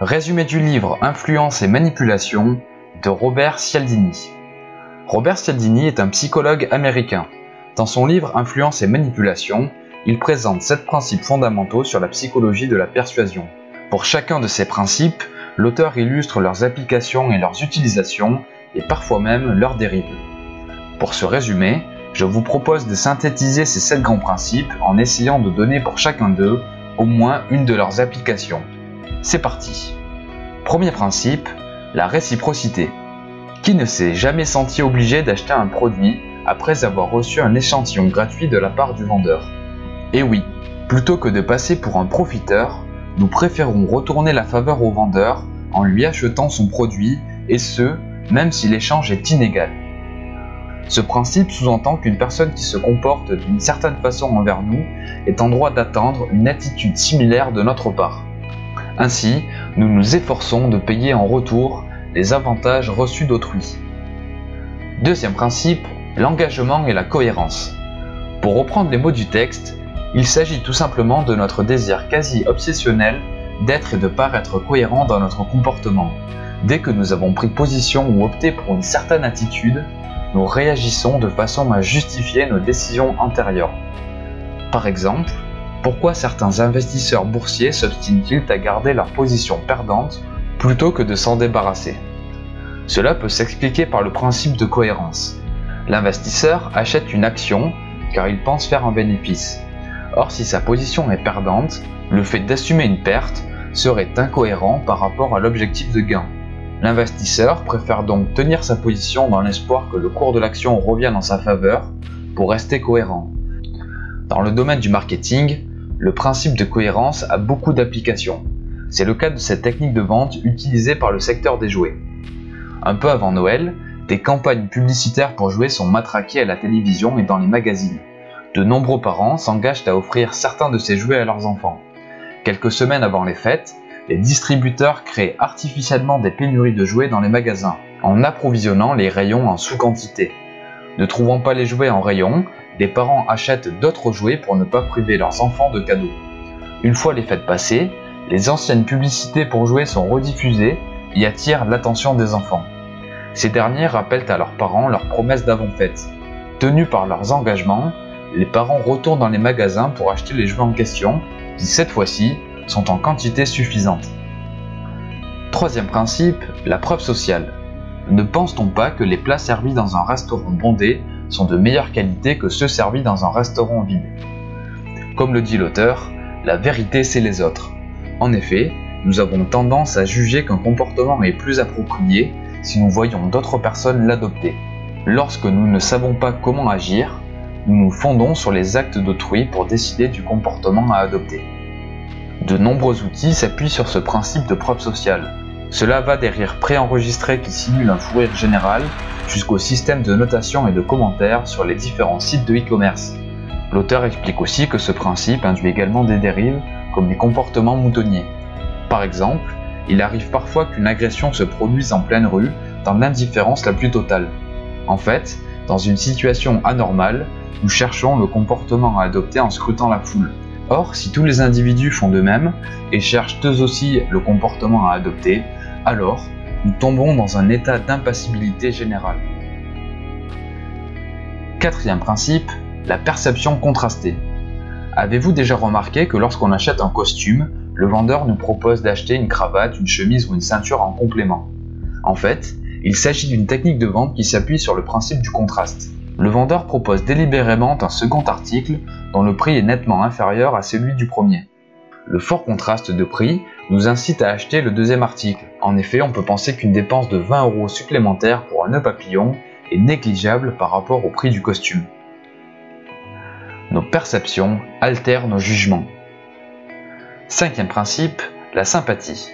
Résumé du livre Influence et manipulation de Robert Cialdini. Robert Cialdini est un psychologue américain. Dans son livre Influence et manipulation, il présente sept principes fondamentaux sur la psychologie de la persuasion. Pour chacun de ces principes, l'auteur illustre leurs applications et leurs utilisations, et parfois même leurs dérives. Pour ce résumé, je vous propose de synthétiser ces sept grands principes en essayant de donner pour chacun d'eux au moins une de leurs applications. C'est parti. Premier principe, la réciprocité. Qui ne s'est jamais senti obligé d'acheter un produit après avoir reçu un échantillon gratuit de la part du vendeur? Et eh oui, plutôt que de passer pour un profiteur, nous préférons retourner la faveur au vendeur en lui achetant son produit, et ce, même si l'échange est inégal. Ce principe sous-entend qu'une personne qui se comporte d'une certaine façon envers nous est en droit d'attendre une attitude similaire de notre part. Ainsi, nous nous efforçons de payer en retour les avantages reçus d'autrui. Deuxième principe, l'engagement et la cohérence. Pour reprendre les mots du texte, il s'agit tout simplement de notre désir quasi obsessionnel d'être et de paraître cohérent dans notre comportement. Dès que nous avons pris position ou opté pour une certaine attitude, nous réagissons de façon à justifier nos décisions antérieures. Par exemple, pourquoi certains investisseurs boursiers s'obstinent-ils à garder leur position perdante plutôt que de s'en débarrasser? Cela peut s'expliquer par le principe de cohérence. L'investisseur achète une action car il pense faire un bénéfice. Or, si sa position est perdante, le fait d'assumer une perte serait incohérent par rapport à l'objectif de gain. L'investisseur préfère donc tenir sa position dans l'espoir que le cours de l'action revienne en sa faveur pour rester cohérent. Dans le domaine du marketing, le principe de cohérence a beaucoup d'applications. C'est le cas de cette technique de vente utilisée par le secteur des jouets. Un peu avant Noël, des campagnes publicitaires pour jouets sont matraquées à la télévision et dans les magazines. De nombreux parents s'engagent à offrir certains de ces jouets à leurs enfants. Quelques semaines avant les fêtes, les distributeurs créent artificiellement des pénuries de jouets dans les magasins, en approvisionnant les rayons en sous-quantité. Ne trouvant pas les jouets en rayon, des parents achètent d'autres jouets pour ne pas priver leurs enfants de cadeaux. Une fois les fêtes passées, les anciennes publicités pour jouets sont rediffusées et attirent l'attention des enfants. Ces derniers rappellent à leurs parents leurs promesses d'avant-fête. Tenus par leurs engagements, les parents retournent dans les magasins pour acheter les jouets en question, qui cette fois-ci sont en quantité suffisante. Troisième principe, la preuve sociale. Ne pense-t-on pas que les plats servis dans un restaurant bondé sont de meilleure qualité que ceux servis dans un restaurant vide. Comme le dit l'auteur, la vérité c'est les autres. En effet, nous avons tendance à juger qu'un comportement est plus approprié si nous voyons d'autres personnes l'adopter. Lorsque nous ne savons pas comment agir, nous nous fondons sur les actes d'autrui pour décider du comportement à adopter. De nombreux outils s'appuient sur ce principe de preuve sociale. Cela va des rires préenregistrés qui simulent un fou rire général jusqu'au système de notation et de commentaires sur les différents sites de e-commerce. L'auteur explique aussi que ce principe induit également des dérives comme les comportements moutonniers. Par exemple, il arrive parfois qu'une agression se produise en pleine rue dans l'indifférence la plus totale. En fait, dans une situation anormale, nous cherchons le comportement à adopter en scrutant la foule. Or, si tous les individus font de même et cherchent eux aussi le comportement à adopter, alors nous tombons dans un état d'impassibilité générale. Quatrième principe, la perception contrastée. Avez-vous déjà remarqué que lorsqu'on achète un costume, le vendeur nous propose d'acheter une cravate, une chemise ou une ceinture en complément? En fait, il s'agit d'une technique de vente qui s'appuie sur le principe du contraste. Le vendeur propose délibérément un second article dont le prix est nettement inférieur à celui du premier. Le fort contraste de prix nous incite à acheter le deuxième article. En effet, on peut penser qu'une dépense de 20 euros supplémentaires pour un nœud papillon est négligeable par rapport au prix du costume. Nos perceptions altèrent nos jugements. Cinquième principe, la sympathie.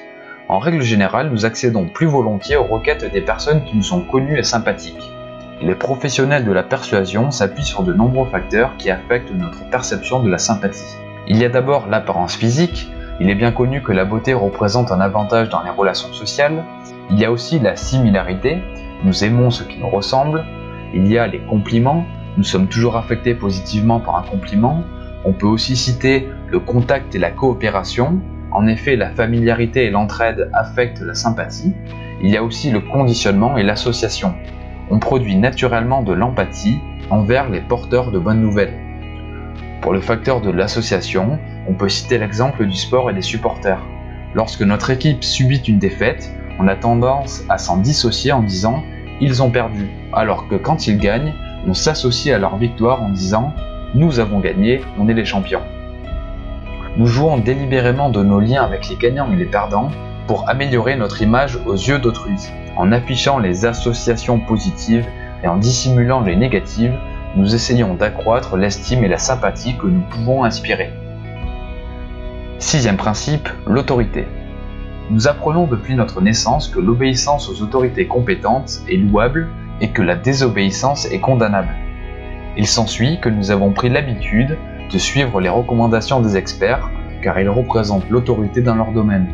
En règle générale, nous accédons plus volontiers aux requêtes des personnes qui nous sont connues et sympathiques. Les professionnels de la persuasion s'appuient sur de nombreux facteurs qui affectent notre perception de la sympathie. Il y a d'abord l'apparence physique. Il est bien connu que la beauté représente un avantage dans les relations sociales. Il y a aussi la similarité. Nous aimons ce qui nous ressemble. Il y a les compliments. Nous sommes toujours affectés positivement par un compliment. On peut aussi citer le contact et la coopération. En effet, la familiarité et l'entraide affectent la sympathie. Il y a aussi le conditionnement et l'association. On produit naturellement de l'empathie envers les porteurs de bonnes nouvelles. Pour le facteur de l'association, on peut citer l'exemple du sport et des supporters. Lorsque notre équipe subit une défaite, on a tendance à s'en dissocier en disant ils ont perdu, alors que quand ils gagnent, on s'associe à leur victoire en disant nous avons gagné, on est les champions. Nous jouons délibérément de nos liens avec les gagnants et les perdants pour améliorer notre image aux yeux d'autrui. En affichant les associations positives et en dissimulant les négatives, nous essayons d'accroître l'estime et la sympathie que nous pouvons inspirer. Sixième principe, l'autorité. Nous apprenons depuis notre naissance que l'obéissance aux autorités compétentes est louable et que la désobéissance est condamnable. Il s'ensuit que nous avons pris l'habitude de suivre les recommandations des experts car ils représentent l'autorité dans leur domaine.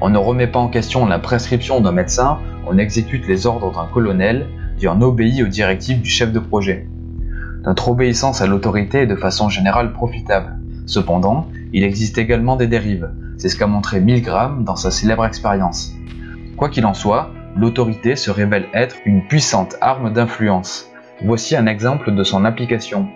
On ne remet pas en question la prescription d'un médecin, on exécute les ordres d'un colonel et on obéit aux directives du chef de projet. Notre obéissance à l'autorité est de façon générale profitable. Cependant, il existe également des dérives. C'est ce qu'a montré Milgram dans sa célèbre expérience. Quoi qu'il en soit, l'autorité se révèle être une puissante arme d'influence. Voici un exemple de son application.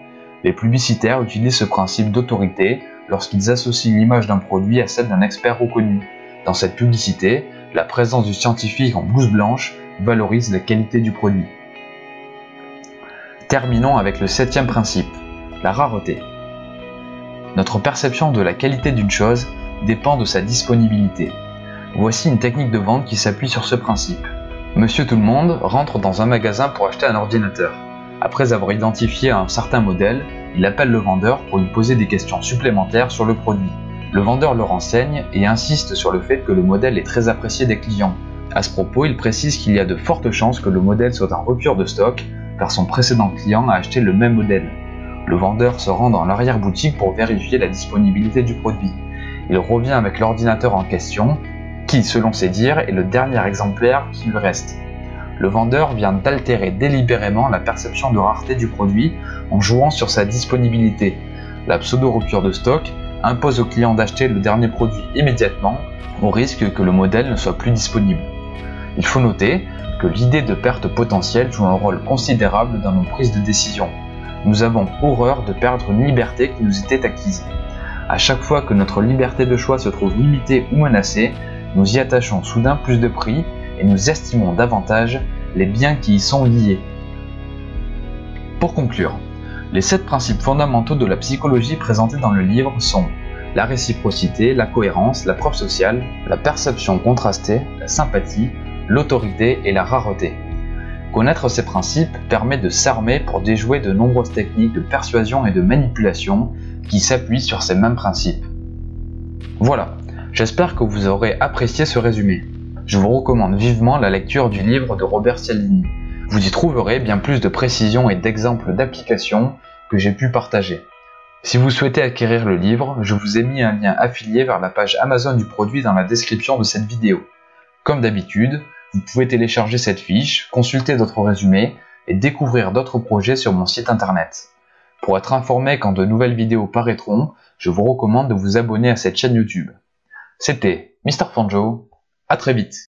Les publicitaires utilisent ce principe d'autorité lorsqu'ils associent l'image d'un produit à celle d'un expert reconnu. Dans cette publicité, la présence du scientifique en blouse blanche valorise la qualité du produit. Terminons avec le septième principe, la rareté. Notre perception de la qualité d'une chose dépend de sa disponibilité. Voici une technique de vente qui s'appuie sur ce principe. Monsieur tout le monde rentre dans un magasin pour acheter un ordinateur. Après avoir identifié un certain modèle, il appelle le vendeur pour lui poser des questions supplémentaires sur le produit. Le vendeur le renseigne et insiste sur le fait que le modèle est très apprécié des clients. À ce propos, il précise qu'il y a de fortes chances que le modèle soit en rupture de stock car son précédent client a acheté le même modèle. Le vendeur se rend dans l'arrière-boutique pour vérifier la disponibilité du produit. Il revient avec l'ordinateur en question, qui, selon ses dires, est le dernier exemplaire qui lui reste. Le vendeur vient d'altérer délibérément la perception de rareté du produit en jouant sur sa disponibilité. La pseudo-rupture de stock impose au client d'acheter le dernier produit immédiatement au risque que le modèle ne soit plus disponible. Il faut noter que l'idée de perte potentielle joue un rôle considérable dans nos prises de décision. Nous avons horreur de perdre une liberté qui nous était acquise. À chaque fois que notre liberté de choix se trouve limitée ou menacée, nous y attachons soudain plus de prix et nous estimons davantage les biens qui y sont liés. Pour conclure, les sept principes fondamentaux de la psychologie présentés dans le livre sont la réciprocité, la cohérence, la preuve sociale, la perception contrastée, la sympathie, l'autorité et la rareté. Connaître ces principes permet de s'armer pour déjouer de nombreuses techniques de persuasion et de manipulation qui s'appuient sur ces mêmes principes. Voilà, j'espère que vous aurez apprécié ce résumé. Je vous recommande vivement la lecture du livre de Robert Cialdini. Vous y trouverez bien plus de précisions et d'exemples d'applications que j'ai pu partager. Si vous souhaitez acquérir le livre, je vous ai mis un lien affilié vers la page Amazon du produit dans la description de cette vidéo. Comme d'habitude, vous pouvez télécharger cette fiche, consulter d'autres résumés et découvrir d'autres projets sur mon site internet. Pour être informé quand de nouvelles vidéos paraîtront, je vous recommande de vous abonner à cette chaîne YouTube. C'était. Fanjo, à très vite